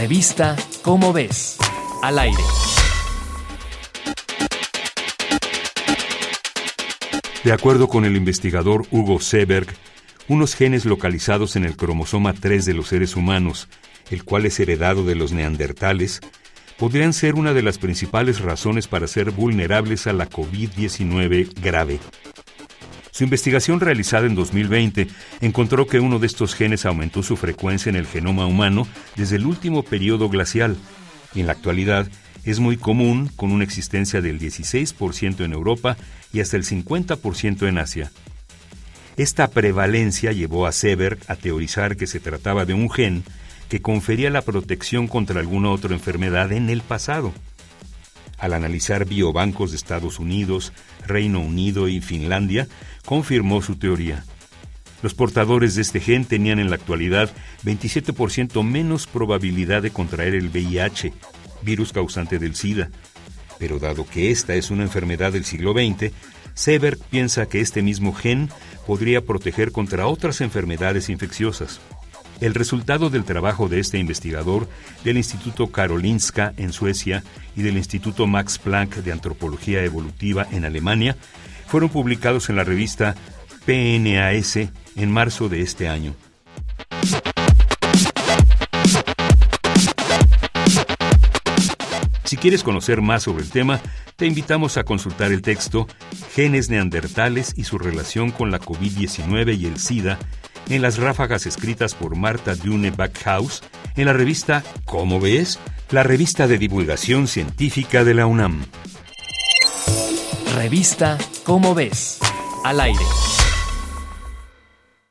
Revista Cómo ves. Al aire. De acuerdo con el investigador Hugo Seberg, unos genes localizados en el cromosoma 3 de los seres humanos, el cual es heredado de los neandertales, podrían ser una de las principales razones para ser vulnerables a la COVID-19 grave. Su investigación realizada en 2020 encontró que uno de estos genes aumentó su frecuencia en el genoma humano desde el último periodo glacial y en la actualidad es muy común con una existencia del 16% en Europa y hasta el 50% en Asia. Esta prevalencia llevó a Seberg a teorizar que se trataba de un gen que confería la protección contra alguna otra enfermedad en el pasado. Al analizar biobancos de Estados Unidos, Reino Unido y Finlandia, confirmó su teoría. Los portadores de este gen tenían en la actualidad 27% menos probabilidad de contraer el VIH, virus causante del SIDA. Pero dado que esta es una enfermedad del siglo XX, Seberg piensa que este mismo gen podría proteger contra otras enfermedades infecciosas. El resultado del trabajo de este investigador del Instituto Karolinska en Suecia y del Instituto Max Planck de Antropología Evolutiva en Alemania fueron publicados en la revista PNAS en marzo de este año. Si quieres conocer más sobre el tema, te invitamos a consultar el texto Genes neandertales y su relación con la COVID-19 y el SIDA en las ráfagas escritas por Marta Dune Backhaus en la revista ¿Cómo ves? La revista de divulgación científica de la UNAM. Revista ¿Cómo ves? Al aire.